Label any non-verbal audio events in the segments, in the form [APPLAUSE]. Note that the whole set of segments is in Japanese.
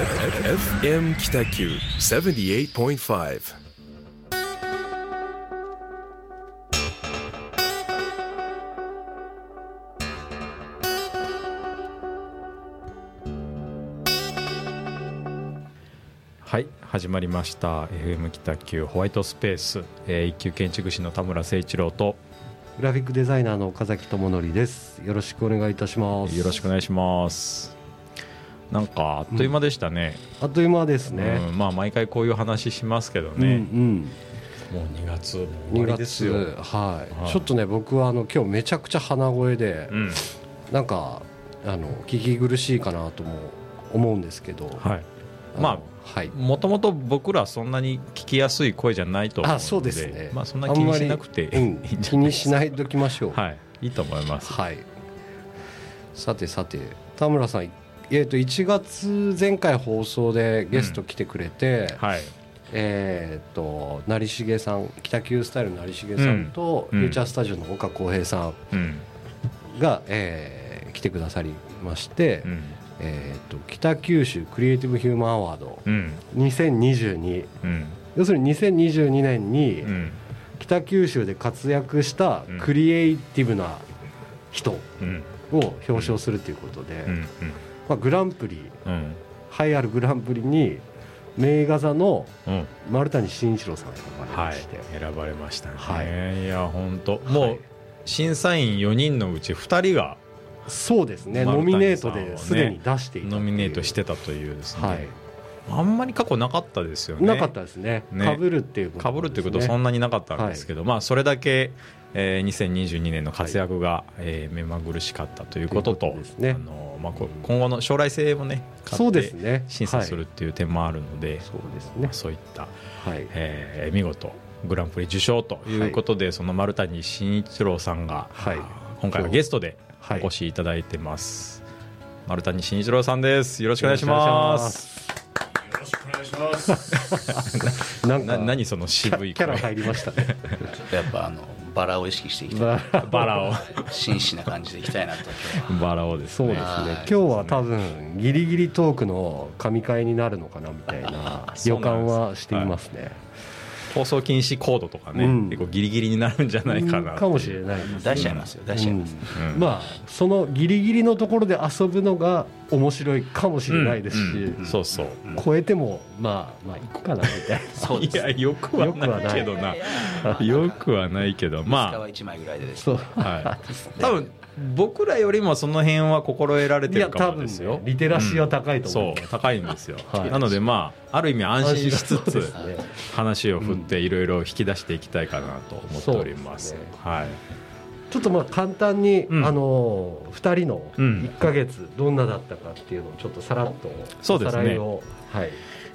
FM 北九78.5はい始まりました。FM 北九ホワイトスペース、えー、一級建築士の田村誠一郎と。グラフィックデザイナーの岡崎智則です。よろしくお願いいたします。よろしくお願いしますなんかあっという間でしたね、あっという間ですね、うん。まあ毎回こういう話しますけどうん、ね、うん。もう2月もう終わりですよ、2月はい、はい。ちょっとね僕はあの今日めちゃくちゃ鼻声で、うん。なんかあの聞き苦しいかなとも思うんですけど。はい。のまはい。もともと僕らそんなに聞きやすい声じゃないと思うので。あそうですね。まあそんな気にしなくていいうん。んじゃないですか。気にしないときましょう。はい。いいと思います。はい。さてさて田村さんえー、と1月前回放送でゲスト来てくれて、はい。えー、と成重さん北九スタイルの成重さんと、うん。フューチャースタジオの岡浩平さうん。んが、えー来てくださりまして、うん。えー、と北九州クリエイティブ・ヒューマン・アワードうん。2022うん。要するに2022年にうん。北九州で活躍したうん。クリエイティブな人うん。を表彰するということで、うんまあ、グランプリうん。栄えあるグランプリに名画座のうん。丸谷慎一郎さんが選ばれはいまして、選ばれましたね、はい。い、や本当。もう審査員4人のうち2人がそうですね。丸ノミネートですでに出していたノミネートしてたというですね、はい。あんまり過去なかったですよね。なかったですね。ね。かぶるっていうことかぶるってことはそなんなになかったんですけど、まあそれだけ、えー、2022年の活躍が、えー目まぐるしかったということとあのまあ、こ今後の将来性もねそうです買ってね。審査するはいっていう点もあるので、そうですね。まあ、そういった、はい。えー見事グランプリ受賞ということで、その丸谷慎一郎さんが、はい。今回はゲストではい。お越しいただいてます、丸谷慎一郎さんです。よろしくお願いします。よろしくお願いします。[LAUGHS] な [LAUGHS] な何その渋い声。キャラ入りましたね。[LAUGHS] やっぱあのバラを意識していきたい。まあバラを。真摯な感じでいきたいなと今日は。バラをですね。そうですね。はい今日は多分ギリギリトークの神回になるのかなみたいな予感はしていますね放送禁止コードとかね、うん。結構ギリギリになるんじゃないかなかもしれないです出しちゃいますよ。出しちゃいます。うん。まあそのギリギリのところで遊ぶのが面白いかもしれないですし、うん。うん。そうそう。超えてもまあまあいくかなみたいそうです。[LAUGHS] いやよくはないけどな。[LAUGHS] よくはない。けどまあ。ま一枚ぐらいでです。なそう。あ、はい、多分僕らよりもその辺は心得られてるかもですよ。ねリテラシーは高いと思う、そう高いんですよ、[LAUGHS] はい。なのでまあある意味安心しつつすね。話を振っていろいろ引き出していきたいかなと思っております。すねはい。ちょっとまあ簡単に、うん。あの2人のうん。1か月どんなだったかっていうのをちょっとさらっとそうですね。おさらいをはい。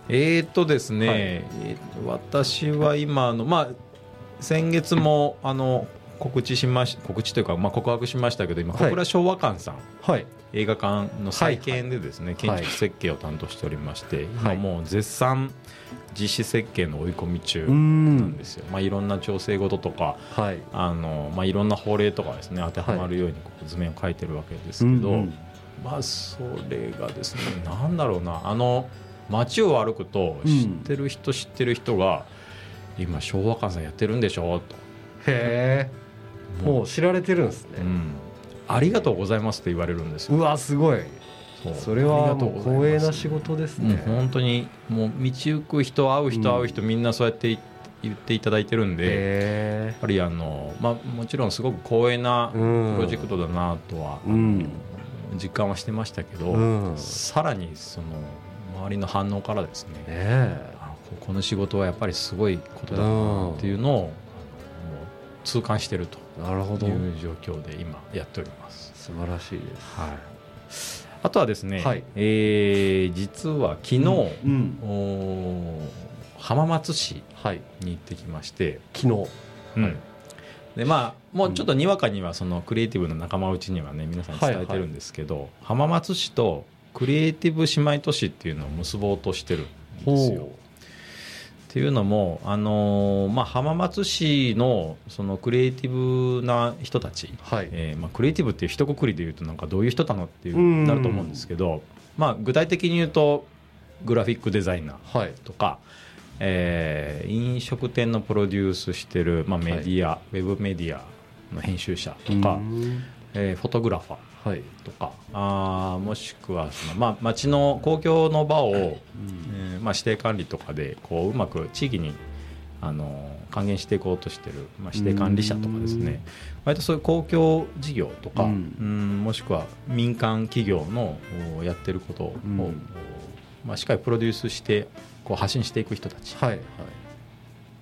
えーとですね、はい。えー私は今あのまあ先月もあの告知しまし告知というか、まあ、告白しましたけど今はい。小倉昭和館さん、はい。映画館の再建でですね、はい建築設計を担当しておりまして、はい。今もう絶賛実施設計の追い込み中うなん。んですよ、まあ、いろんな調整事とかはい。あの、まあ、いろんな法令とかですね当てはまるように図面を描いてるわけですけど、うんうん。まあそれがですねなんだろうなあの街を歩くと知ってる人知ってる人が、今昭和館さんやってるんでしょと、へえもう知られてるんですね、うん、ありがとうございますって言われるんですよ。うわすごい。それは光栄な仕事ですもうね、本当にもう道行く人会う人うん会う人、みんなそうやって言っていただいてるんで、やへっぱりあの、まあ、もちろんすごく光栄なプロジェクトだなとは、うん。実感はしてましたけど、うん。ねさらにその周りの反応からですねえ。あここの仕事はやっぱりすごいことだなっていうのを、痛感してるという状況で今やっております。素晴らしいです。はい、あとはですね、はい。えー実は昨日、うん。おー浜松市はい。に行ってきまして、昨日。うん。でまあもうちょっとにわかにはそのクリエイティブの仲間内にはね皆さん伝えてるんですけど、浜松市とクリエイティブ姉妹都市っていうのを結ぼうとしてるんですよ。っていうのも、あのーまあ、浜松市のそのクリエイティブな人たち、はい。えーまあ、クリエイティブっていう一括りで言うとなんかどういう人なのっていううん。なると思うんですけど、まあ、具体的に言うとグラフィックデザイナーはい。とか、えー飲食店のプロデュースしてる、まあ、メディア、ウェブメディアの編集者とか、うんえーフォトグラファーはい。とか。あーもしくはその、まあ、町の公共の場を、えーまあ、指定管理とかでこううまく地域にあの還元していこうとしてる、まあ、指定管理者とかですね。割とそういう公共事業とか、ううんんもしくは民間企業のおやってることを、うん。おまあ、しっかりプロデュースしてこう発信していく人たち。はいはい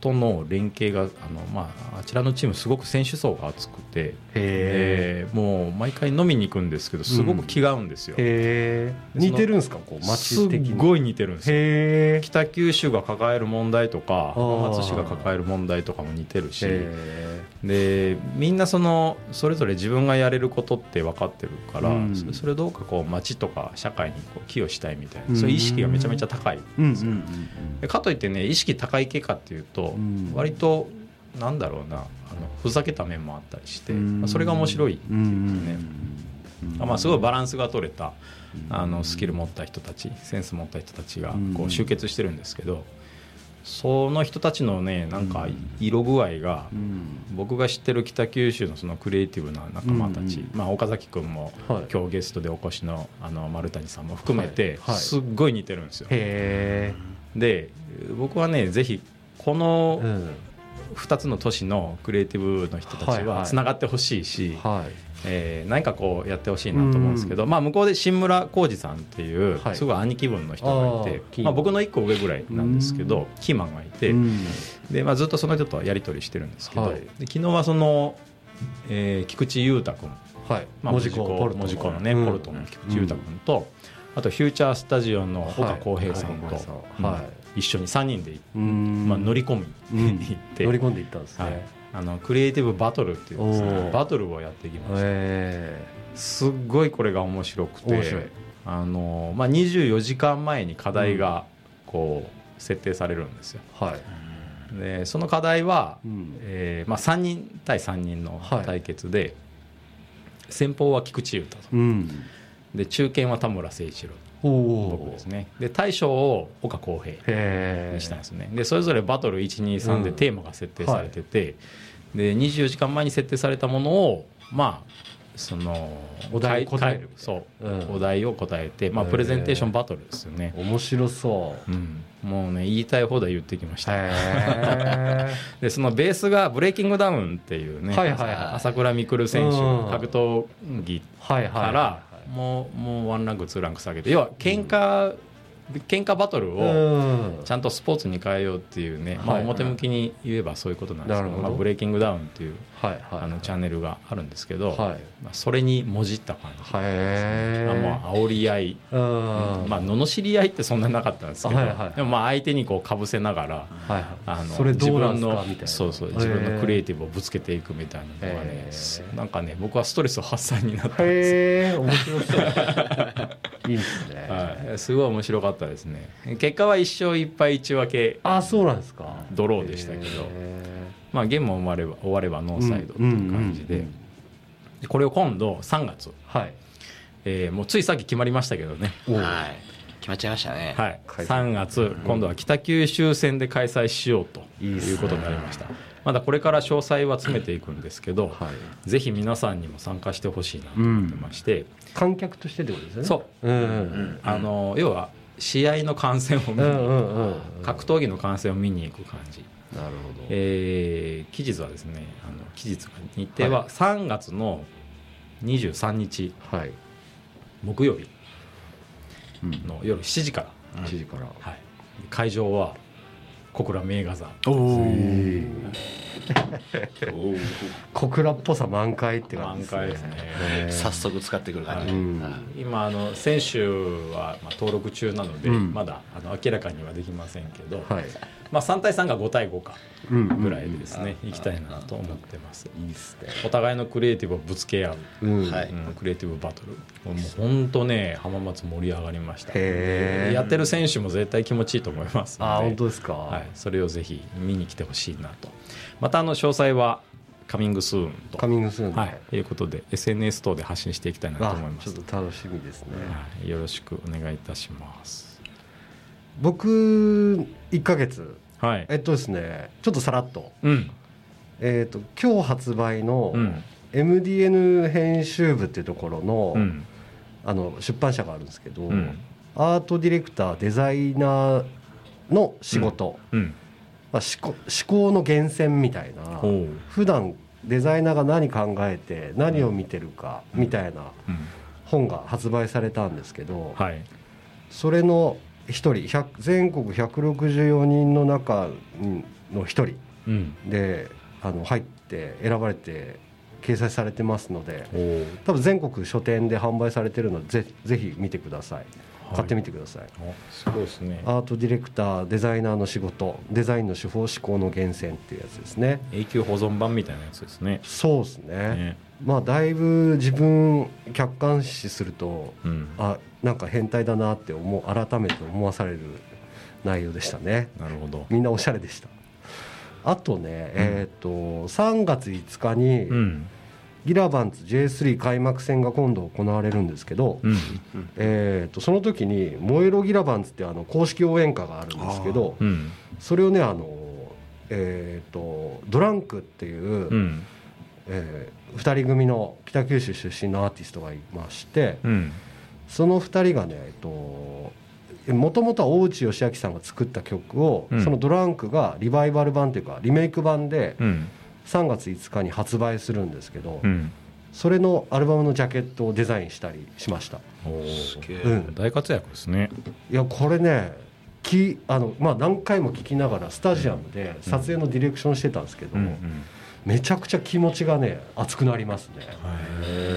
との連携があの、まあ、あちらのチームすごく選手層が厚くて、えー。もう毎回飲みに行くんですけどすごく気が合うんですよ、へえでその似てるんですかこうす街的に。っごい似てるんですよ。北九州が抱える問題とか浜松市が抱える問題とかも似てるしへでみんなそのそれぞれ自分がやれることって分かってるから、うん。それどうかこう町とか社会にこう寄与したいみたいな、うん。そういう意識がめちゃめちゃ高いえうんうんうん。でかといってね意識高い系かっていうと、うん。割となんだろうなあのふざけた面もあったりして、それが面白い、うんうんね。うん。まあ、すごいバランスが取れたあのスキル持った人たちセンス持った人たちがこう集結してるんですけどその人たちのねなんか色具合がうん。僕が知ってる北九州のそのクリエイティブな仲間たち、うん。まあ、岡崎君もはい。今日ゲストでお越しのあの丸谷さんも含めてはい。はい。すっごい似てるんですよ。へで僕はねぜひこえのうん。2つの都市のクリエイティブの人たちはつながってほしいし、はい。えー何かこうやってほしいなと思うんですけど、まあ、向こうで新村浩二さんっていうはい。すごい兄貴分の人がいて、まあ、僕の1個上ぐらいなんですけどキーマンがいて、うん。でまあ、ずっとその人とやり取りしてるんですけど、はい。で昨日はその、えー菊池裕太君、はい。まあ、文字工のね、うん。ポルトの菊池裕太君と、あとフューチャースタジオの岡浩平さんと、はい一緒に3人で、うん。まあ、乗り込みうん。に行って、乗り込んでいったんですはい。ね、あのクリエイティブバトルっていうですねバトルをやってきました、えすっごいこれが面白くてあの、まあ、24時間前に課題がこう設定されるんですよ。えはい。でその課題は、うん。えーまあ、3人対3人のはい。対決で、先方は菊池雄太と。うん。で中堅は田村誠一郎僕ですね。で大将を岡浩平にしたんですね。でそれぞれバトル123でうん。テーマが設定されてて、で24時間前に設定されたものをまあそのお題答える。そう、うん。お題を答えて、まあ、プレゼンテーションバトルですよね、面白そう。うん、もうね言いたい放題言ってきました。[LAUGHS] でそのベースがブレイキングダウンっていうね、はいはいはい。朝倉未来選手うん。格闘技はいはい。からもうもうワンランクツーランク下げて要は喧嘩喧嘩バトルをうん。ちゃんとスポーツに変えようっていうね、まあ、はい。表向きに言えばそういうことなんですけどまあ、ブレイキングダウンっていうはいはい。あのチャンネルがあるんですけど、はい。まあ、それにもじった感じ、へあもう煽り合い、うん。まあ罵り合いってそんななかったんですけど、でもまあ相手にこうかぶせながらはいはい。あのそれどうなんす自分のそうそう自分のクリエイティブをぶつけていくみたいなのがねなんかね僕はストレス発散になったんです面白そういいですね。はい、すごい面白かったですね。結果は1勝1敗1分けあそうなんですか。ドローでしたけど。へまあゲーム終われば終わればノーサイドっていう感じでうんうんうん。で。これを今度3月、ーはい。えーもうついさっき決まりましたけどね。おはい。決まっちゃいましたね。はい、開催3月今度は北九州戦で開催しようということになりましたまだこれから詳細は詰めていくんですけど、はい。ぜひ皆さんにも参加してほしいなと思ってまして、観客としてってことですね。そう。うんうんあの要は試合の観戦を見にうんうんうんうん。格闘技の観戦を見に行く感じ、なるほど。えー期日はですねあの期日が日程は3月の23日はい。木曜日うん。の夜7時から、1時から。はい、会場は小倉名画座。小倉っぽさ満開って感じ満開ですね。早速使ってくる感じ、うんはい。今あの選手はまあ登録中なので、うん。まだあの明らかにはできませんけど、はい。まあ、3対3が5対5かうんぐらいでですね、行きたいなと思ってます。いいっすね。お互いのクリエイティブをぶつけ合う、うん。はいうんクリエイティブバトルもう本当ね浜松盛り上がりました。やってる選手も絶対気持ちいいと思いますので。あ本当ですか？はい、それをぜひ見に来てほしいなと。またあの詳細はカミングスーンと。カミングスーンではい、ということで SNS 等で発信していきたいなとあ思います。ちょっと楽しみですね。はい、よろしくお願いいたします。僕1ヶ月。はい。えっとですねちょっとさらっと。うん。えっと今日発売のうん。MDN 編集部っていうところの,、うんあの出版社があるんですけど、うん。アートディレクターデザイナーの仕事、うん。まあ、思考思考の源泉みたいな普段デザイナーが何考えて何を見てるかみたいなうん。本が発売されたんですけど、はい。それの一人100全国164人の中の一人うん。であの入って選ばれて掲載されてますので多分全国書店で販売されてるのでぜぜひ見てください。い。買ってみてください、おすごいですね。アートディレクターデザイナーの仕事デザインの手法思考の源泉っていうやつですね。永久保存版みたいなやつですね。そうですね。ね。まあだいぶ自分客観視するとうん。あなんか変態だなって思う改めて思わされる内容でしたね。なるほど。みんなおしゃれでした。あとね、えっ、と3月5日に、うんギラバンツ J3 開幕戦が今度行われるんですけど、うん。えー、とその時に「燃えろギラバンツ」ってあの公式応援歌があるんですけどうん。それをねあの、えー、とドランクっていう、うん。え2人組の北九州出身のアーティストがいましてうん。その2人がね、えっともともとは大内義明さんが作った曲を、うん。そのドランクがリバイバル版というかリメイク版でうん3月5日に発売するんですけど、うん。それのアルバムのジャケットをデザインしたりしました。おー。すげえ。うん。大活躍ですね。いやこれねきあの、まあ、何回も聞きながらスタジアムで撮影のディレクションしてたんですけど、うんうん。めちゃくちゃ気持ちがね熱くなりますね、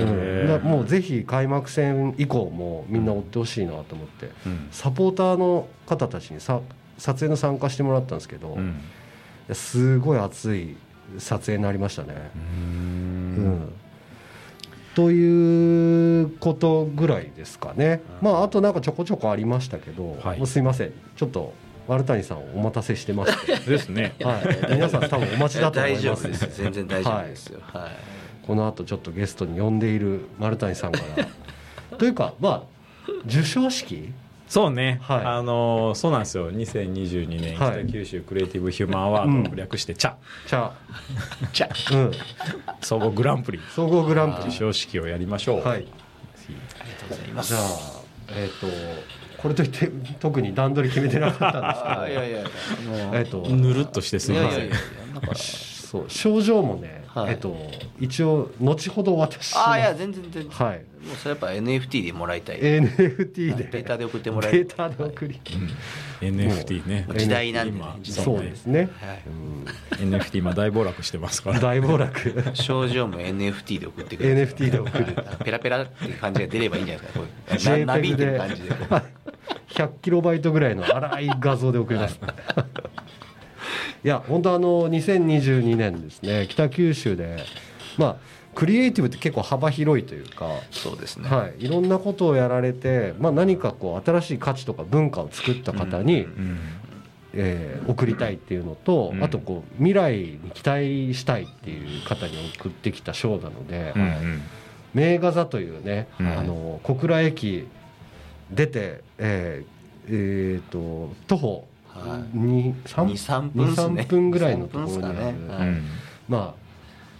うん、だもうぜひ開幕戦以降もみんな追ってほしいなと思ってうん。サポーターの方たちにさ撮影の参加してもらったんですけど、いうん。やすごい熱い撮影になりましたね。うん。ということぐらいですかね、まああとなんかちょこちょこありましたけど、はい。もうすいません。ちょっと丸谷さんお待たせしてまして、[LAUGHS] ですね。はい、皆さん多分お待ちだと思い大丈ます夫です。全然大丈夫ですよ。はい。この後ちょっとゲストに呼んでいる丸谷さんから。というかまあ授賞式そうね、はい。あのーそうなんですよ。2022年はい。北九州クリエイティブ・ヒューマンアワード、略して「チャ。茶チャ。うん。総合グランプリ。総合グランプリ。授賞式をやりましょう、はい。ありがとうございます。じゃあえっ、とこれといって特に段取り決めてなかったんですけど。[LAUGHS] あいやいやあのえっとぬるっとしてすみません。そう症状もね、はい。えっと一応後ほどお渡しします。ああいや全然全然。はい。もうそれやっぱ NFT でもらいたい。NFT で。データで送ってもらえるデータで送り、NFT ね。時代なんでね。今時代そうですね、はい。うん NFT 今大暴落してますから。大暴落。症状も NFT で送ってくれる NFT で送る。ペラペラっていう感じが出ればいいんじゃないですかこういうななびいてるで感じで。100キロバイトぐらいの荒い画像で送ります、いや本当あの2022年ですね北九州でまあクリエイティブって結構幅広いというかそうですね。はい、いろんなことをやられて、まあ、何かこう新しい価値とか文化を作った方に、うんえー送りたいっていうのと、うん。あとこう未来に期待したいっていう方に送ってきた賞なので、うんうん。名画座というね、うん。あの小倉駅出て、えーえーと徒歩はい。に3 23分ですね。23分ぐらいのところにある、23分ですかね。はいうん。まあ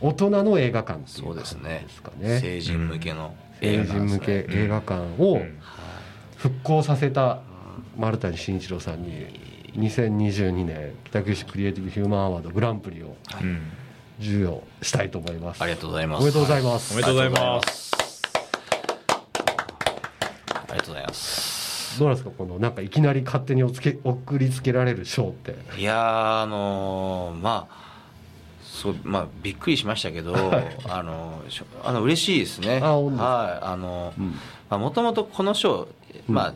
大人の映画館っていうそうですね。ですかね。成人向けの成人向け映画館をうん。復興させた丸谷慎一郎さんに2022年北九州クリエイティブ・ヒューマンアワードグランプリをうん授与したいと思います。ありがとうございます。おめでとうございます。おめでとうございます。ありがとうございますどうなんですか？このなんかいきなり勝手におつけ送りつけられる賞って。いやーあのーまあそうまあびっくりしましたけど、あのあの嬉しいですね。はいあのうん。まあもともとこの賞まあ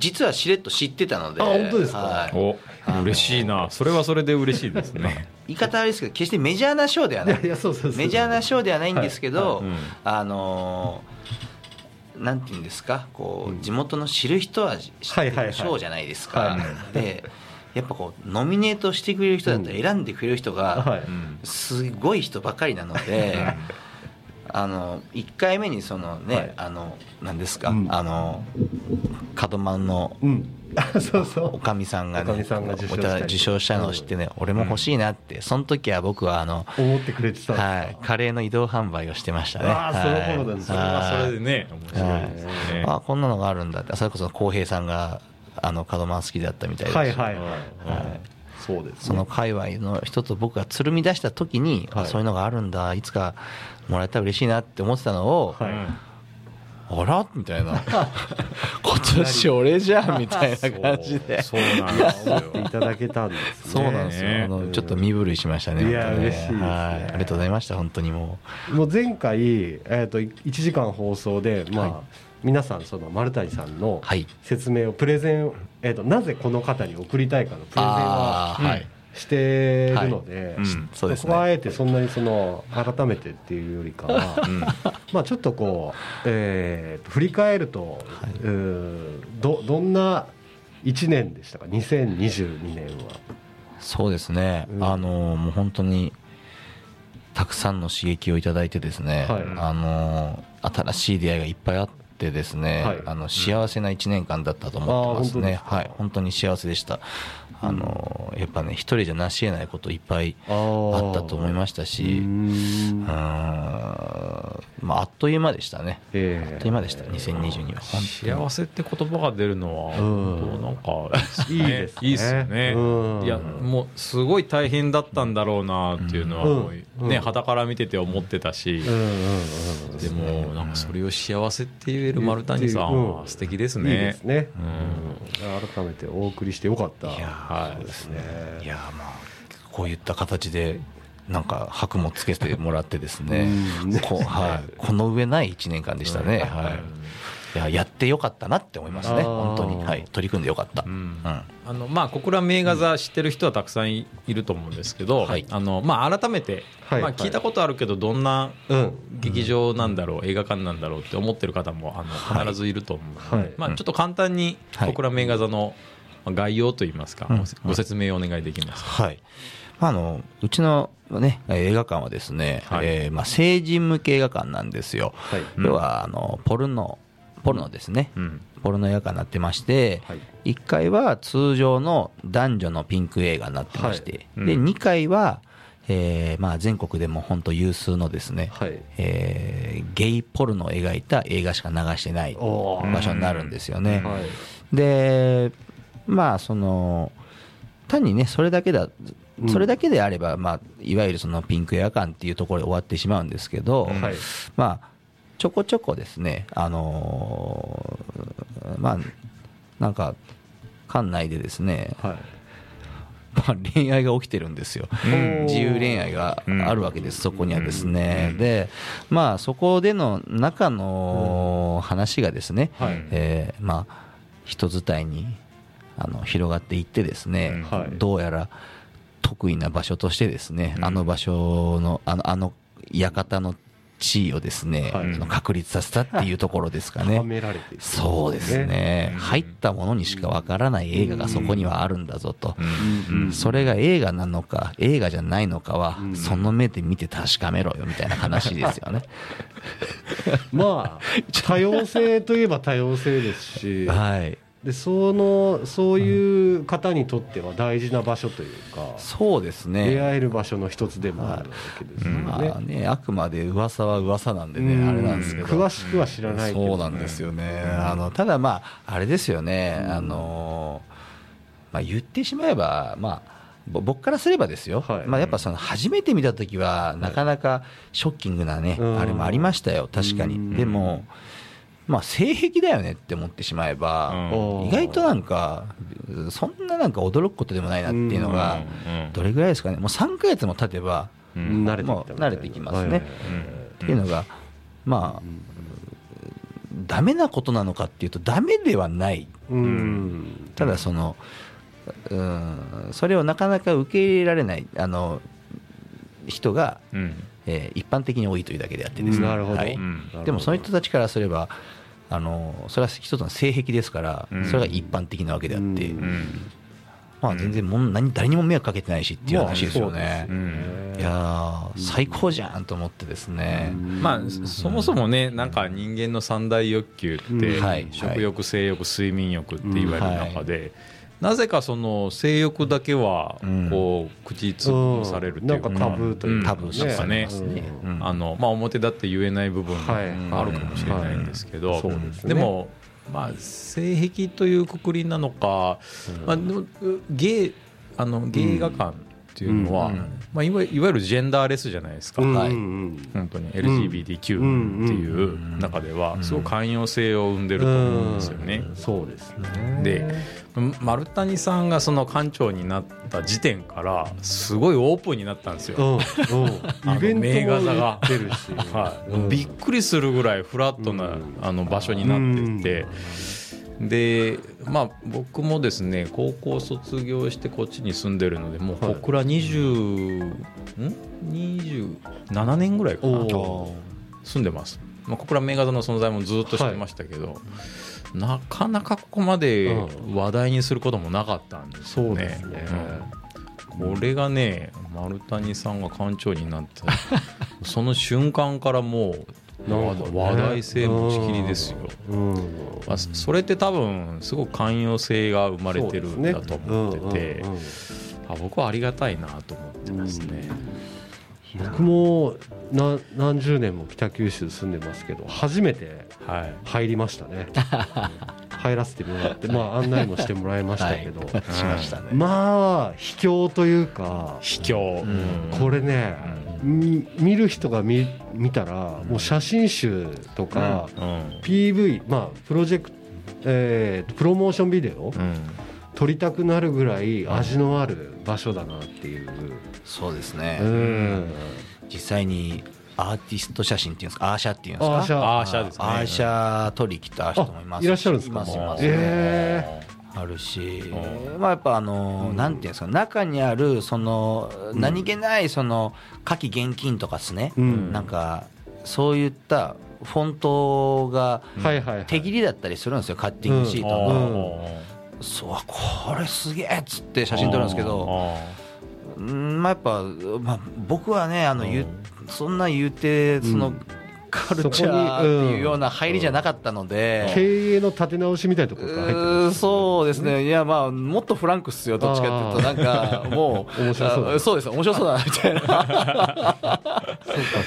実はしれっと知ってたので、あ本当ですか？はい。お嬉しいな。それはそれで嬉しいですね。[LAUGHS] 言い方悪いですけど決してメジャーな賞ではい。ないメジャーな賞ではないんですけど、はい。はい。うんあのーなんていうんですかこう、うん。地元の知る人は知ってる賞じゃないですか、はい。でやっぱこうノミネートしてくれる人だったら選んでくれる人が、すごい人ばかりなのであの1回目にそのね、はい。あの何ですか、うん。あの門真のうん。そうそう。おかみさんがね受賞したのを知ってね、俺も欲しいなって。その時は僕はあの、思ってくれてたはい、カレーの移動販売をしてましたね。あーその頃なんですそれはそれではいね面白いですよねあこんなのがあるんだって。それこそ浩平さんがあの門真好きだったみたいですはいはいはい、はいそうです、ね、その界隈の人と僕がつるみ出した時に、はい。そういうのがあるんだいつかもらえたら嬉しいなって思ってたのを、はい。あら？みたいな。[LAUGHS] 今年俺じゃんみたいな感じで。そうそうなんですよ。いただけたんですねそうなんですよ、ね。あのちょっと身震いしましたねいや嬉しいですね。はい。ありがとうございました本当にももう前回、えー、と1時間放送で、まあはい皆さんその丸谷さんのはい。説明をプレゼン、えー、となぜこの方に送りたいかのプレゼンはしてるので、はい。うんそうですここはあねえてそんなにその改めてっていうよりかは、うん。[LAUGHS] まあちょっとこう、えーと振り返ると、うーどどんな1年でしたか？2022年は。そうですね、うん。あのもう本当にたくさんの刺激をいただいてですね、はい。あの新しい出会いがいっぱいあってですね、はい。あの幸せな1年間だったと思ってますね、あー本当ですか。はい、本当に幸せでしたあのやっぱね一人じゃ成し得ないこといっぱいああったと思いましたしうーん。うーんまあ、あっという間でしたね、ええ。あっという間でした、2022は、幸せって言葉が出るのは、うん。本当なんかいいですね。いいですよね、うん。いやもうすごい大変だったんだろうなっていうのは、うん。もうねうん。傍から見てて思ってたし、でもなんかそれを幸せって言える丸谷さんは素敵ですいいね。ですね、うん。うん。改めてお送りしてよかった。いやはい。ですね。いやまあこういった形でなんか箔もつけてもらってですね。うん。こ,、はい、この上ない1年間でしたね、はい、いややってよかったなって思いますね。本当に、はい、取り組んでよかった、ううん。んあのまあ、小倉名画座知ってる人はたくさんいいると思うんですけど、はい。あのまあ、改めて、はい。まあ、聞いたことあるけどどんなうん。劇場なんだろう、映画館なんだろうって思ってる方もあの必ずいると思うので、はい。まあ、ちょっと簡単にはい。小倉名画座の概要といいますか、うん。ごご説明をお願いできますか？はい。まあ、あのうちの、ね、映画館はですね、はい。えーまあ、成人向け映画館なんですよ、はい。うん要はあのポルノポルノですね、うん。ポルノ映画館になってまして、はい。1階は通常の男女のピンク映画になってまして、はい。うん。で2階は、えーまあ、全国でも本当有数のですね、はい。えーゲイポルノを描いた映画しか流してない場所になるんですよね。はい。でまあその単にねそれだけだうん。それだけであれば、まあ、いわゆるそのピンクエア館っていうところで終わってしまうんですけど、まあ、ちょこちょこですね、あのーまあ、なんか、館内でですね、はい。まあ、恋愛が起きてるんですよ、うん。自由恋愛があるわけです、そこにはですね、で、まあ、そこでの中の話がですね、はい。えーまあ、人伝いにあの広がっていってですね、うん。はい。どうやら得意な場所としてですね、うん。あの場所のあのあの館の地位をですね、はい。確立させたっていうところですかね。は。められていく。そうですね、うん。入ったものにしかわからない映画がそこにはあるんだぞと、うん。うん。それが映画なのか映画じゃないのかは、うん。その目で見て確かめろよみたいな話ですよね。[LAUGHS] まあ多様性といえば多様性ですし。[LAUGHS] はいでそのそういう方にとっては大事な場所というか、そうです出ね会える場所の一つでもあるわけですよね,、まあね、あくまで噂は噂なんでね、うん。あれなんですけど、詳しくは知らないけどそうなんですよね、あのただまあ、あれですよね、あのまあ、言ってしまえば、まあ、ぼ僕からすればですよ、はい。まあ、やっぱその初めて見たときは、なかなかショッキングなね、うん。あれもありましたよ、確かうん。に。でもまあ、性癖だよねって思ってしまえば、うん。意外となんか、そんななんか驚くことでもないなっていうのが、うん。どれぐらいですかね、もう3ヶ月も経てば、うん。慣れもう慣れてきますね。はいっていうのが、まあ、ダメなことなのかっていうと、ダメではない、うん。ただその、うん、それをなかなか受け入れられないあの人が、うん。えー一般的に多いというだけであってですね、なるほど。でもその人たちからすれば、あのそれは一つの性癖ですから、うん。それが一般的なわけであって、まあ、全然もん何誰にも迷惑かけてないしっていう話ですよね。うん。いやー最高じゃんと思ってですね。まあそもそもねなんか人間の三大欲求って、食欲性欲睡眠欲って言われる中で、なぜかその性欲だけはこう口つぶされるっていう。か、うん。なんかタブーというかタブー視されますね。うん。うん。あのまあ、表だって言えない部分がはい。あるかもしれないんですけど、はい。そうですね。でも、まあ、性癖というくくりなのか、まあ、でもゲイあのゲイ画感っていうのは、うん。まあ、いわいわゆるジェンダーレスじゃないですか、うん。はい。うん。本当に LGBTQ っていう中ではすごく寛容性を生んでると思うんですよね。うん。そうですね。で丸谷さんがその館長になった時点からすごいオープンになったんですよ。イベント名画座が。[LAUGHS] はい。うん。びっくりするぐらいフラットな、うん。あの場所になっていて、でまあ僕もですね高校卒業してこっちに住んでるのでもうはい。小倉20、ん。27年ぐらいかな。お住んでます、まあ、小倉名画座の存在もずっと知ってましたけど、なかなかここまで話題にすることもなかったんですよね。そうですね。うん。これがね丸谷さんが館長になった。[LAUGHS] その瞬間からもう話題性持ちきりですよ。うん。まあ、それって多分すごく寛容性が生まれてるんだと思ってて。うんうんうんあ僕はありがたいなと思ってますね。僕もな何十年も北九州住んでますけど初めてはい。入りましたね。[LAUGHS] 入らせてもらってまあ案内もしてもらいましたけど、はい。しましたね。まあ秘境というか秘境、うん。これね、み見る人が見見たらもう写真集とか、うん。PV まあプロジェクト、えープロモーションビデオうん。撮りたくなるぐらい味のある場所だなっていう、そうですね。うん、実際にアーティスト写真っていうんですか？アーシャっていうんですか？アーシャ。アーシャですね。アーシャ撮り来た人もいますいらっしゃるんですか？いますいます。えあるし。うまあやっぱあのなんていうんですか？中にあるその何気ないその火器現金とかですね。うん。なんかそういったフォントがはいはいはい。手切りだったりするんですよカッティングシートあのーそうこれすげえっつって写真撮るんですけど。あうんまあやっぱ、まあ、僕はねあの言うそんな言うてその、うんカルチャーっていうような入りじゃなかったので、経営の立て直しみたいなところが入ってうるーそうですね、いや、まあ、もっとフランクっすよ、どっちかっていうと、なんか、もう、面白そうそうです、面白そうだな、みたいな、そうか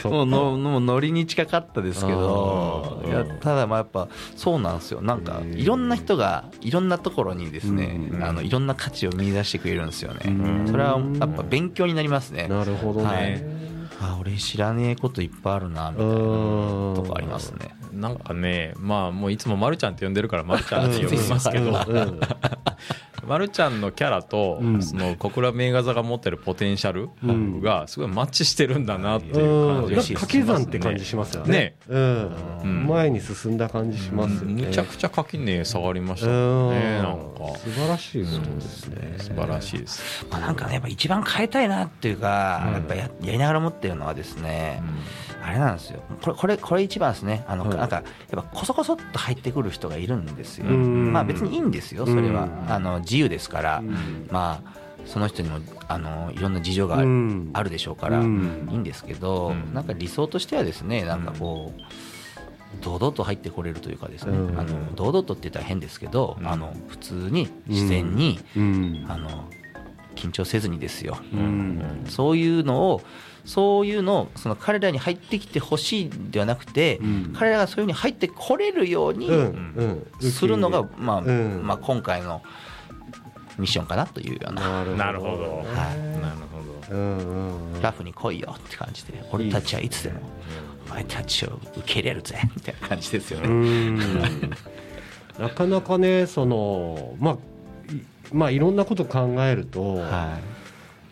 そうか。もうの、もうノリに近かったですけど、いや、ただ、まあ、やっぱ、そうなんですよ、なんか、いろんな人が、いろんなところにですね、うん。あの、いろんな価値を見出してくれるんですよね。うん。それは、やっぱ勉強になりますね。なるほどね、はいあ、俺知らねえこといっぱいあるな、みたいなうんとこありますね。なんかねまあもういつもまるちゃんって呼んでるからまるちゃんって呼びますけどまるちゃんのキャラと、うん。その小倉名画座が持ってるポテンシャルうん。がすごいマッチしてるんだなっていううん。感じがしますなんか掛け算って感じしますよね。ね。うん。うん。前に進んだ感じしますよね。むちゃくちゃ垣根下がりましたねなんか。素晴らしいことですね。素晴らしいです、まあ、なんかね、やっぱ一番変えたいなっていうか、うん。やっぱややりながら思ってるのはですね、うあれなんですよ、これ、これ、これ一番ですね、あの、はい。なんか、やっぱこそこそっと入ってくる人がいるんですよ。うん。まあ、別にいいんですよ、それは、うん。あの、自由ですから、うん。まあ。その人にも、あの、いろんな事情がある,、でしょうから、うん。いいんですけど、うん。なんか理想としてはですね、なんかこう。堂々と入ってこれるというかですね、うん。あの堂々とって言ったら変ですけど、うん。あの普通に自然に、うん。あの緊張せずにですよ、うん。そういうのをそういうのをその彼らに入ってきてほしいではなくて、うん。彼らがそういうふうに入ってこれるようにうんうん。するのが、まあうん。まあ、今回のミッションかなというような、なるほど、はい。なるほど。うんうんうん。ラフに来いよって感じで俺たちはいつでもお前たちを受け入れるぜみたいな感じですようね。ん。[LAUGHS] なかなかねそのまあいまあいろんなこと考えると、はい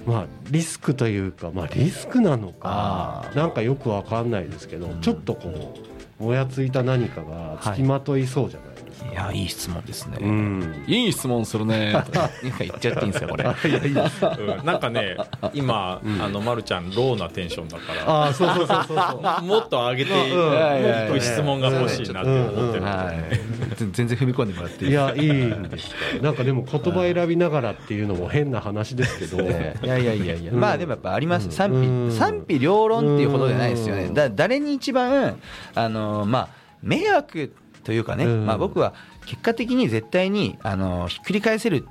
まあリスクというかまあリスクなのかなんかよくわかんないですけど、うん。ちょっとこうもやついた何かがつきまといそうじゃないですか、いやいい質問ですね。うん。いい質問するね。なんか言っちゃっていいんですかこれ。[LAUGHS] いやいいです。うん。なんかね今、あのまるちゃんローなテンションだからああそうそうそうそうもっと上げていうん。く質問が欲しいなって思ってるんで、はい。全然踏み込んでもらっていい。いやいいんですかなんかでも言葉選びながらっていうのも変な話ですけど、[LAUGHS] いやいやいやいや、うん。まあでもやっぱあります、うん。賛うん。否賛否両論っていうほどじゃないですよね、うん。だ誰に一番、あのまあ、迷惑というかね、うん。まあ、僕は結果的に絶対にあのひっくり返せる。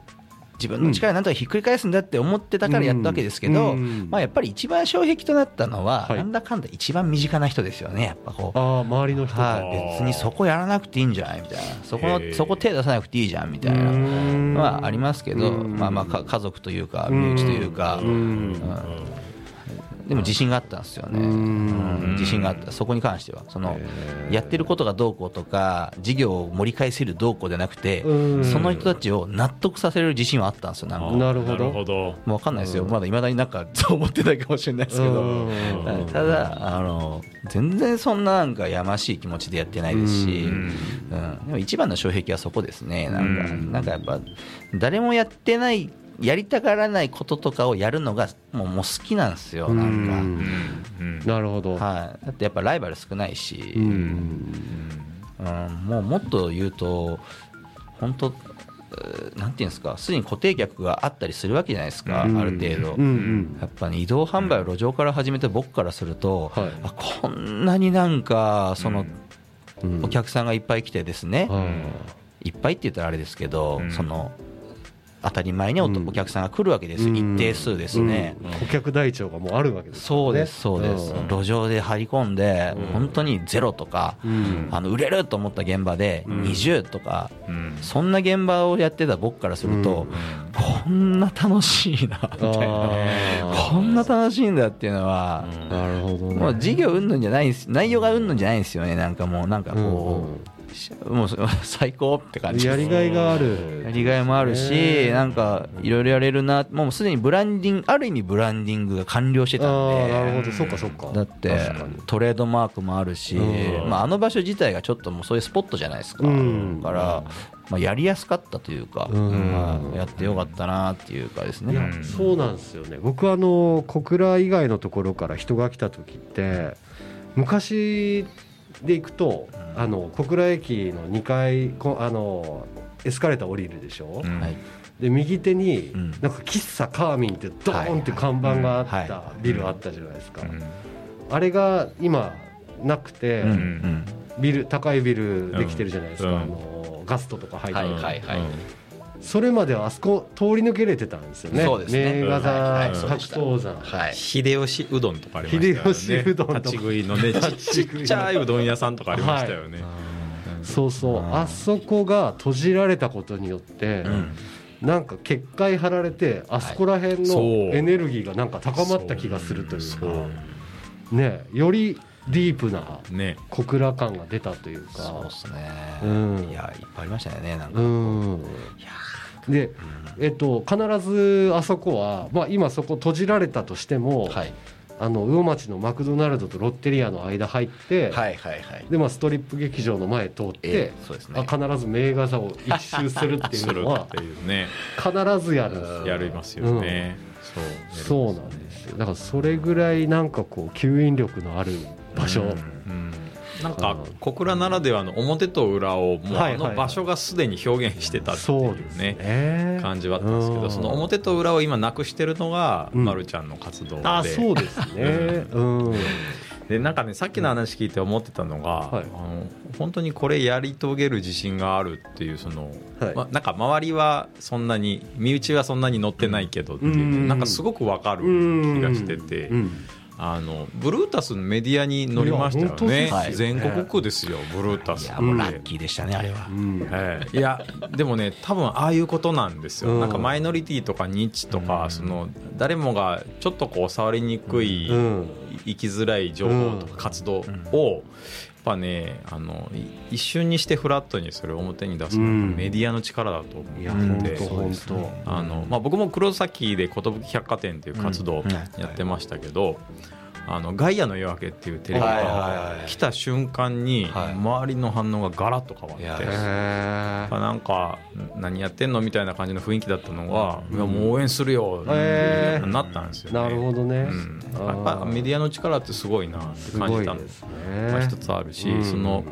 自分の力でなんとかひっくり返すんだって思ってたからやったわけですけど、うん。まあ、やっぱり一番障壁となったのは、はい。なんだかんだ一番身近な人ですよね、やっぱこう。ああ周りの人が、はい、別にそこやらなくていいんじゃないみたいな。そこのそこ手出さなくていいじゃんみたいな。うん。のはありますけど、うん。まあまあか家族というか身内というか、うん。うんでも自信があったんですよね、自信があった。そこに関しては。そのやってることがどうこうとか事業を盛り返せるどうこうじゃなくてうん。その人たちを納得させる自信はあったんですよなんか。なるほど。なるほど。もう分かんないですよ、まだいまだになんかそう思ってないかもしれないですけど、ただあの、全然そんななんかやましい気持ちでやってないですし、ううんん。でも一番の障壁はそこですね、なんか,、うん。なんかやっぱ、誰もやってない、やりたがらないこととかをやるのがもうもう好きなんですよ、なん。うんうんうん。なるほど、か、はい、だってやっぱライバル少ないし、ううん。んもうもっと言うと、本当、えーなんていうんですか、すでに固定客があったりするわけじゃないですか、うん。ある程度。うんうん。やっぱね、移動販売を路上から始めた僕からすると、はい。あこんなになんかそのうん。お客さんがいっぱい来てですね、はいっぱいって言ったらあれですけど、うん。その当たり前にお,、客さんが来るわけです。よ、一定数ですね。うん。顧客台帳がもうあるわけです。ねそうです、そうです、ん。路上で張り込んで、本当にゼロとか、うん。あの売れると思った現場でん。20とか、うん。そんな現場をやってた僕からすると、こんな楽しいなみたいな、あこんな楽しいんだっていうのは、ーなるほどね。もう事業うんぬんじゃないんです内容がうんぬんじゃないんですよね。なんかもうなんかこう、しもう最高って感じ。やりがいがある。やりがいもあるし、ね。なんかいろいろやれるな。もうすでにブランディングある意味ブランディングが完了してたんああでなるほど。そっかそっか。だってトレードマークもあるし、うん。まあ、あの場所自体がちょっともうそういうスポットじゃないですか、うん。だから、まあ、やりやすかったというか、やってよかったなっていうかですね、そうなんですよね。僕はあの小倉以外のところから人が来た時って昔で行くとあの小倉駅の2階こあのエスカレーター降りるでしょ、うん。はい。で右手にうん。なんか喫茶カーミンってドーンって看板があっはい。たビルあったじゃないですか、うん。あれが今なくて、うん。うん。ビル高いビルできてるじゃないですか、うん。あのガストとか入ってる、はいはいはいそれまではあそこ通り抜けれてたんですよね。そうですね。名画座、はいはい。白頭山、はい。秀吉うどんとかありましたよね。秀吉うどんとか。立ち食いのね [LAUGHS] ちちっちゃいうどん屋さんとかありましたよね、そうそう。うん。あそこが閉じられたことによって、うん。なんか結界張られてあそこら辺のエネルギーがなんか高まった気がするというそかねよりディープなね。小倉感が出たというか。そうですね、うん。いやいっぱいありましたよねなんか、うん。でえっと必ずあそこはまあ今そこ閉じられたとしても、はい、あの魚町のマクドナルドとロッテリアの間入って、はいはいはい。でまあストリップ劇場の前通って、ええそうですね。あ必ず名画座を一周するっていすうのは [LAUGHS] ね。必ずやる。ん。ですよやりますよね、そうそうなんですよ。だからそれぐらいなんかこう吸引力のある場所、うん。なんか小倉ならではの表と裏をもうあの場所がすでに表現してたっていそうねね。感じはあったんですけうん。どその表と裏を今なくしてるのがうん。まるちゃんの活動で。あそうですね。うん。でなんかねさっきの話聞いて思ってたのが、はい。あの本当にこれやり遂げる自信があるっていうその、はい。ま、なんか周りはそんなに身内はそんなに乗ってないけどっていうのうん。なんかすごくわかる気がしてて、うんあのブルータスのメディアに載りましたよね。全国区ですよブルータス。いやもうラッキーでしたね、あれは。う。ん。ええ。いやでもね多分ああいうことなんですよ、うん。なんかマイノリティとかニッチとか、その誰もがちょっとこう触りにくい、うん。生きづらい情報とか活動を、ぱねあのい一瞬にしてフラットにそれを表に出すのがうん。メディアの力だと思いやうんまあ、僕も黒崎で寿百貨店っていう活動をうん。やってましたけど「あのガイアの夜明け」っていうテレビはいはいがはい。来た瞬間にはい。周りの反応がガラッと変わって。いやへやっぱー。なんか何やってんのみたいな感じの雰囲気だったのが、いやもう応援するよ、へー。なったんですよね。なるほどね。うん、やっぱメディアの力ってすごいなってす感じたのごいですねが一つあるし、うん。その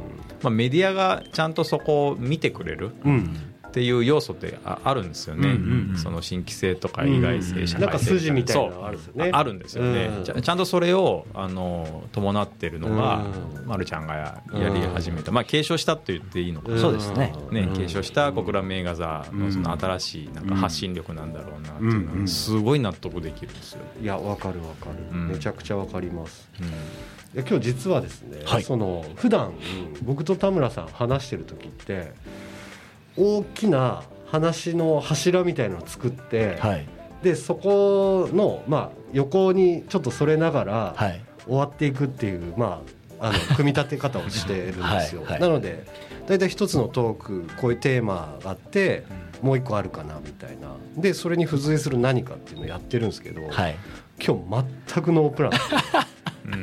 まあ、メディアがちゃんとそこを見てくれる。うんっていう要素ってああるんですよね、うんうんうん。その新規性とか意外性、うん社会性。なんか筋みたいなのがあるんですよね。ああるんですよね、うん。ちゃちゃんとそれをあの伴ってるのが、うん。まるちゃんがややり始めた、まあ、継承したと言っていいのかな、そうですね。ね、継承した小倉名画座のその新しいなんか発信力なんだろうなっていうのはすごい納得できるんですよ。いやわかるわかる、うん。めちゃくちゃわかります。今日実はですね、はい。その普段僕と田村さん話してる時って大きな話の柱みたいのを作って、はい。でそこの、まあ、横にちょっとそれながらはい。終わっていくっていう、まあ、あの [LAUGHS] 組み立て方をしてるんですよ、はいはいなので大体一つのトークこういうテーマがあってもう一個あるかなみたいな。でそれに付随する何かっていうのをやってるんですけど、はい。今日全くノープラン。う [LAUGHS] ん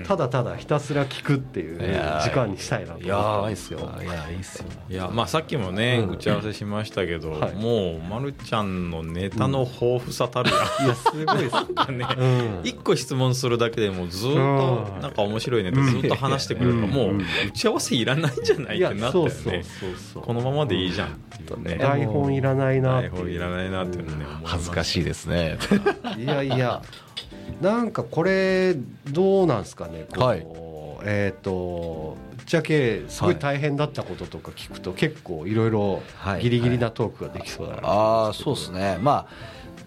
ただただひたすら聞くっていういやー時間にしたいなといや思って。ーいいっすよ。いやいいっすよ。いやまあ、さっきもね、うん。打ち合わせしましたけど、はい。もう、ま、るちゃんのネタの豊富さたるや、いやすごいです [LAUGHS] ね。うん。一個質問するだけでもうずっとう。んなんか面白いねってずっと話してくれるから、うん。もう打ち合わせいらないんじゃないいやってなったよそうそうねこのままでいいじゃんっていうね。台本いらないなっていう。台本いらないなって恥ずかしいですね。いやいやなんかこれどうなんですかねはい。えっ、とぶっちゃけすごい大変だったこととか聞くと結構いろいろはい。ギリギリなトークができそうだなとああ思んですけどそうですね。ま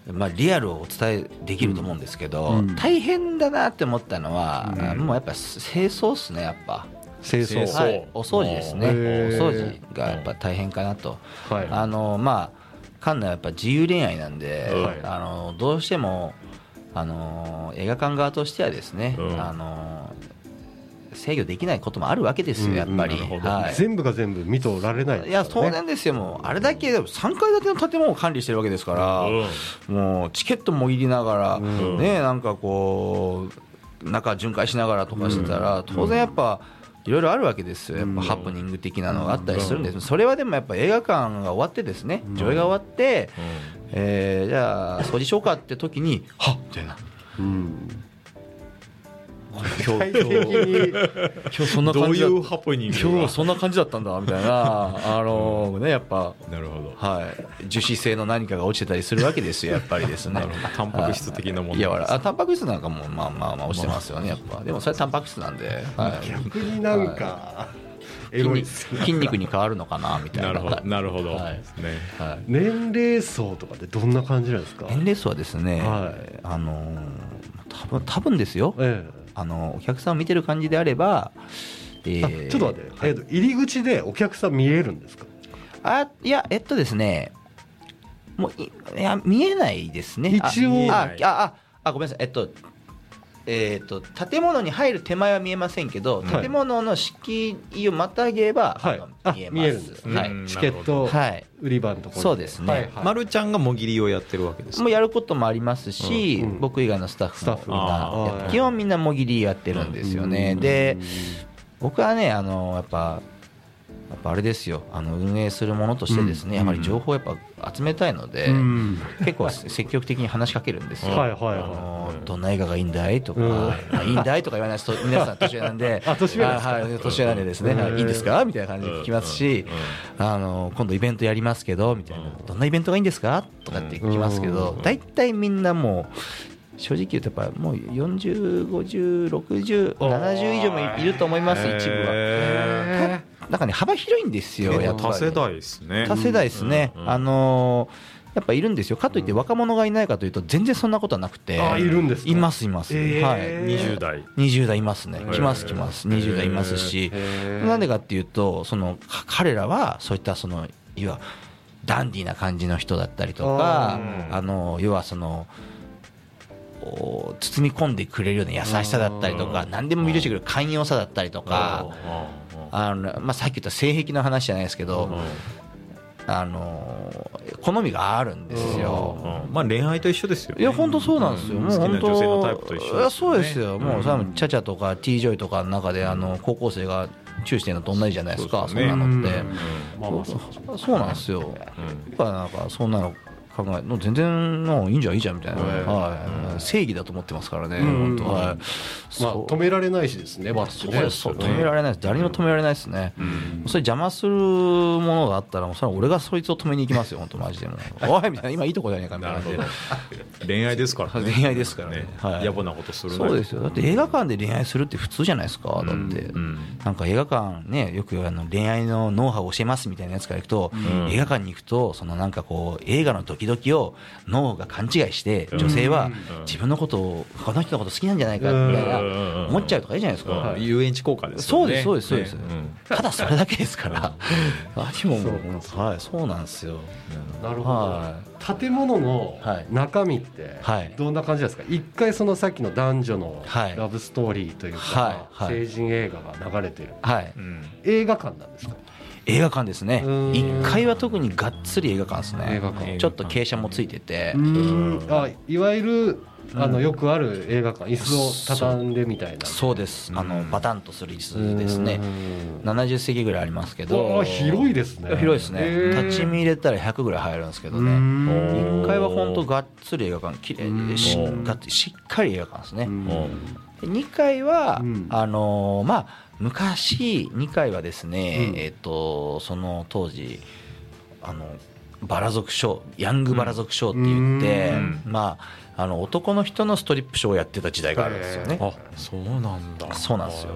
あまあリアルをお伝えできると思うんですけど、うん。大変だなって思ったのは、うん。あもうやっぱ清掃ですねやっぱ、清掃。はい、お掃除ですね。お掃除がやっぱ大変かなと、はい。あのまあ館内はやっぱ自由恋愛なんで、はい。あのどうしてもあの映画館側としてはですね、うん。あの制御できないこともあるわけですよやっぱり、はい。全部が全部見とられない。ですいや当然ですよ。もうあれだけ3階建ての建物を管理してるわけですから、もうチケットもぎりながら、うん。ねなんかこう中巡回しながらとかしてたら、当然やっぱいろいろあるわけですよ。やっぱハプニング的なのがあったりするんです、それはでもやっぱ映画館が終わってですね上映が終わって、えーじゃあ掃除しようかって時にはっみたいな。うん。今日そんなどうい感じだうそんな感じだったんだみたいな。[LAUGHS] あのねやっぱ。なるほど。はい、樹脂製の何かが落ちてたりするわけですよ、やっぱりですね。[LAUGHS] なるほど。タンパク質的なもの。いや、あタンパク質なんかもまあまあまあ落ちてますよね、やっぱ。でもそれはタンパク質なんで、はい、逆になんか。エロい筋肉に変わるのかなみたいな。なるほどなるほど、はい。ですね。はい。年齢層とかってどんな感じなんですか？年齢層はですね、はい。あのー多分多分ですよ、えあのお客さんを見てる感じであれば、えーちょっと待って、えっと入り口でお客さん見えるんですか？あいや、えっとですね、もういいや見えないですね。一応。ああああごめんなさい、えっと、えっと建物に入る手前は見えませんけど、はい。建物の敷居をまたげば、はい。あ見えます。見えるんですはい。うん。チケットはい。売り場のところでそうですね。はいはい。まるちゃんがもぎりをやってるわけですか？もうやることもありますし、うん。うん。僕以外のスタッフも。み基本みんなもぎりやってるんですよね、うん。で僕はねあのやっぱやっぱあれですよ。あの運営するものとしてですね、うんやっぱり情報をやっぱ集めたいので、うん結構積極的に話しかけるんですよ。はいはいはい。あのどんな映画がいいんだいとか、うん。まあいいんだいとか言わないと皆さん年上なんで [LAUGHS] あ年上なんででですね、いいいんですか？みたいな感じで聞きますし、あの今度イベントやりますけどみたいな、どんなイベントがいいんですか？とかって聞きますけどうん。大体みんなもう正直言うとやっぱもう40506070以上もいると思います一部は。へなんかね幅広いんですよ。ーやっぱり。多世代ですね。多世代ですね、うんうんあのーやっぱいるんですよ、かといって若者がいないかというと、全然そんなことはなくて、あいるんですか？います、います、えー。はい、20代。20代いますね。ー、来ます、来ます、20代いますし、なんでかっていうと、そのか彼らはそういったその、いわダンディーな感じの人だったりとか、あの要はその、お包み込んでくれるような優しさだったりとか、何でも許してくれる寛容さだったりとか、あのまあ、さっき言った性癖の話じゃないですけど、あの好みがあるんですよ。まあ恋愛と一緒ですよね。いや本当そうなんですよ、うん。もう本当女性のタイプと一緒ね。いやそうですよ、もうさうんチャチャとか T ジョイとかの中であの高校生がチューしてるのと同じじゃないですか、そんなのって、まあまあそうなんですよ、やっぱなんかそんなの考えもう全然いいんじゃんいいじゃんみたいな、はい。はい、正義だと思ってますからね、ん。本当は。い、まあ止められないしですねバスってね。そう止められない誰にも止められないですね、それ邪魔するものがあったらもうそれは俺がそいつを止めに行きますよ本当マジでもう。[LAUGHS] おいみたいな。今いいとこじゃねえかみたいな。[LAUGHS] 恋愛ですからね。恋愛ですからね。はい。野暮なことするなそうですよ。だって映画館で恋愛するって普通じゃないですかだって、うん。なんか映画館ねよくあの恋愛のノウハウを教えますみたいなやつから行くと、映画館に行くとそのなんかこう映画のドキドキを脳が勘違いして女性は自分のことをこの人のこと好きなんじゃないかみたいなうん。思っちゃうとかいいじゃないですか、うん。遊園地効果ですそうですそうですそうです、ね。ただそれだけですから、あでもはいそうなんですよ。なるほど、は建物のはい。中身ってはい。どんな感じなんですか？一回そのさっきの男女のはい。ラブストーリーというか、はい。はい。成人映画が流れてる。はい。うん。映画館なんですか？映画館ですね。うん。1階は特にがっつり映画館ですね。ちょっと傾斜もついてて。うん。あいわゆるあのよくある映画館。椅子を畳んでみたいな。そうです。あのバタンとする椅子ですね。うん。70席ぐらいありますけど。あ広いですね。広いですね。立ち見入れたら100ぐらい入るんですけどね。うん。1階は本当がっつり映画館綺麗でしっかり映画館ですね。うん。で2階は、うん。あのーまあ昔2階はですね、うん。えっ、とその当時あのバラ族ショーヤングバラ族ショーって言って、うん。まああの男の人のストリップショーをやってた時代があるんですよね、あそうなんだ。そうなんですよ。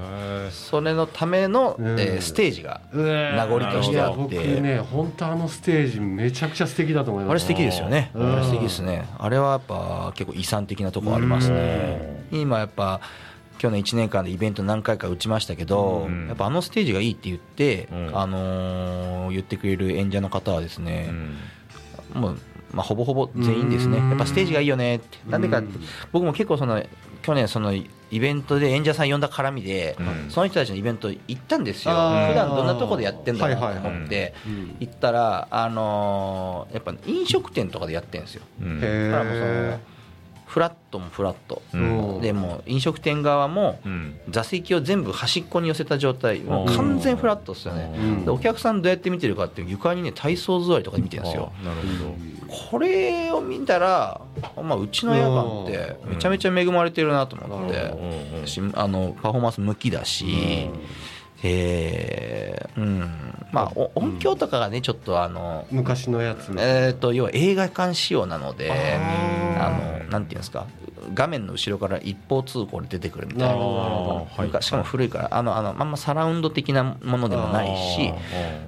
それのための、うん。えーステージが名残としてあって。いや僕ね本当あのステージめちゃくちゃ素敵だと思います。あれ素敵ですよね、うん。あれ素敵ですね、あれはやっぱ結構遺産的なところありますね、今やっぱ、去年1年間でイベント何回か打ちましたけど、うん。やっぱあのステージがいいって言って、うん。あのー言ってくれる演者の方はですね、うん。もうまあ、ほぼほぼ全員ですね、うん。やっぱステージがいいよね。って、なんでか僕も結構その、去年、そのイベントで演者さん呼んだ絡みで、うん。その人たちのイベント行ったんですよ、普段どんなとこでやってんだろうなと思ってうん。行ったら、あのーやっぱ飲食店とかでやってるんですよ、だからもうそのえフラットもフラット、うん。でもう飲食店側もうん。座席を全部端っこに寄せた状態、もう完全フラットですよね。うん。でお客さんどうやって見てるかっていう床にね体操座りとかで見てるんですよ。あなるほこれを見たら、まあ、うちの映画館ってめちゃめちゃ恵まれてるなと思っうん。て、あのパフォーマンス向きだし、えーうんまあ、お音響とかがねちょっとあの、昔のやつ。ねえー、と要は映画館仕様なのでああのなんていうんですか画面の後ろから一方通行で出てくるみたいな。しかも古いからあのあのあんまサラウンド的なものでもないし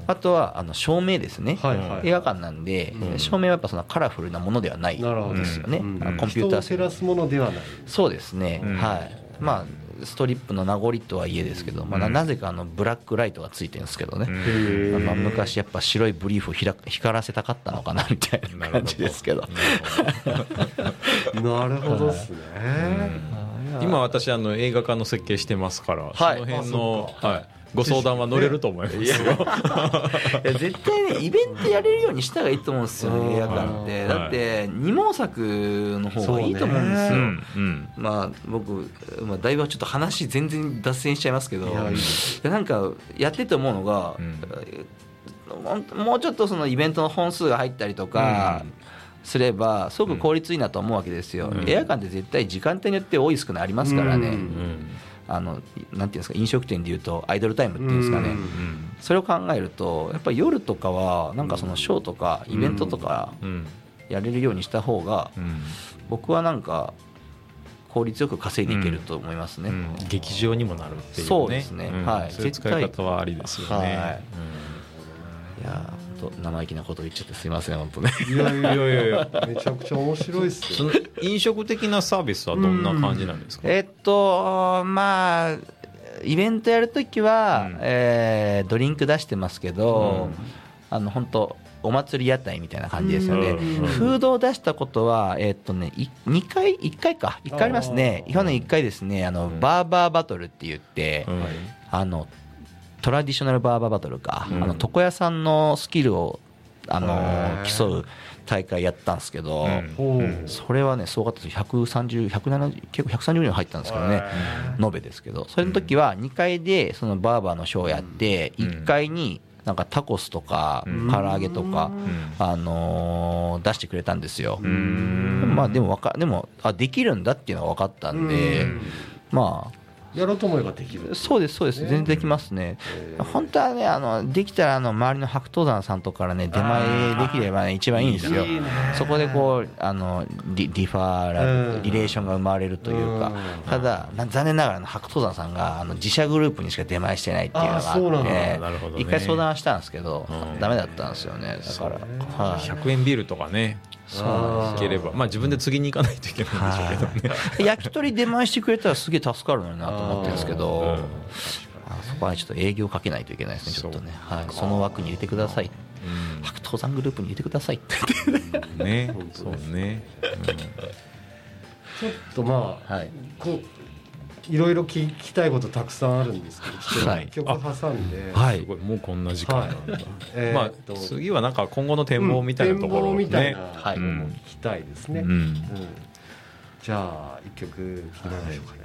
ああとはあの照明ですね、はいはい。映画館なんで、うん。照明はやっぱそんなカラフルなものではないですよね、うんコンピューター人を照らすものではない。そうですね、うん。はい。まあストリップの名残とはいえですけど、まあ、なぜかあのブラックライトがついてるんですけどね、うん。まあ、昔やっぱ白いブリーフをひら光らせたかったのかなみたいな感じですけど。なるほど。ですね。今私あの映画館の設計してますから、はい。その辺の、はい、ご相談は乗れると思いますよ。いや絶対ねイベントやれるようにした方がいいと思うんですようん。ね映画館って。はい。だって二毛作の方がいいと思うんですよ、うん。うん。まあ僕、まあ、だいぶちょっと話全然脱線しちゃいますけどなんかやってて思うのが、ももうちょっとそのイベントの本数が入ったりとかすればすごく効率いいなと思うわけですよ、うん。映画館って絶対時間帯によって多い少ないありますからね、うん。うんあのなんていうんですか飲食店でいうとアイドルタイムっていうんですかね、うん。それを考えるとやっぱり夜とかはなんかそのショーとかイベントとかうん。やれるようにした方がうん。僕はなんか効率よく稼いでいけると思いますね、うん。劇場にもなるっていうね。そうですね。ん。はい。そういう使い方はありですよね、はい。いやと生意気なこと言っちゃってすいません本当ね。いやいやうんいやいやいやめちゃくちゃ面白いっすよ。その飲食的なサービスはどんな感じなんですか、えっとまあイベントやるときは、うん。えードリンク出してますけど、あの本当お祭り屋台みたいな感じですよね、うん。フードを出したことは、えっとね、い2回、1回か、1回ありますね、去年1回ですね、あのうん。バーバーバトルって言って、うん。あのトラディショナルバーバーバトルか、うん。あの床屋さんのスキルをあの競う大会やったんですけど、それはね、すごかったです、130、170、結構130人入ったんですけどね、延べですけど、それの時は2階でそのバーバーのショーをやって、うん。1階になんかタコスとかうん。唐揚げとか、うん。あのー出してくれたんですよ、うん。まあでもわかでもあできるんだっていうのが分かったんで、うん。まあやろうと思えばできる。そうですそうです。ね。全然できますね。えー。本当はねあのできたらあの周りの白頭山さんとかからね出前できればね一番いいんですよ。そこでこうあのリリファーラうん。ルリレーションが生まれるというかうん。ただな残念ながら白頭山さんがあの自社グループにしか出前してないっていうのがあって一回相談したんですけどうん。ダメだったんですよね。だからはい。100円ビールとかねそうなんいければまあ自分で次に行かないといけないんでしょうけどね。焼き鳥出前してくれたらすげえ助かるのになと思ってるんですけど、うん。あそこはちょっと営業かけないといけないですね、ちょっとね、はい、その枠に入れてください、白頭山グループに入れてくださいって。うんね。[LAUGHS] そうね。ちょっとまあ、はい。こういろいろ聞きたいことたくさんあるんですけどちょっとはい。曲挟んで、はい。すごいもうこんな時間なんだ。まあえーっと次はなんか今後の展望みたいなところをうん展望みたいねなはい。のも聞きたいですね、うん。うん。じゃあ一曲聴きましょうかね。はい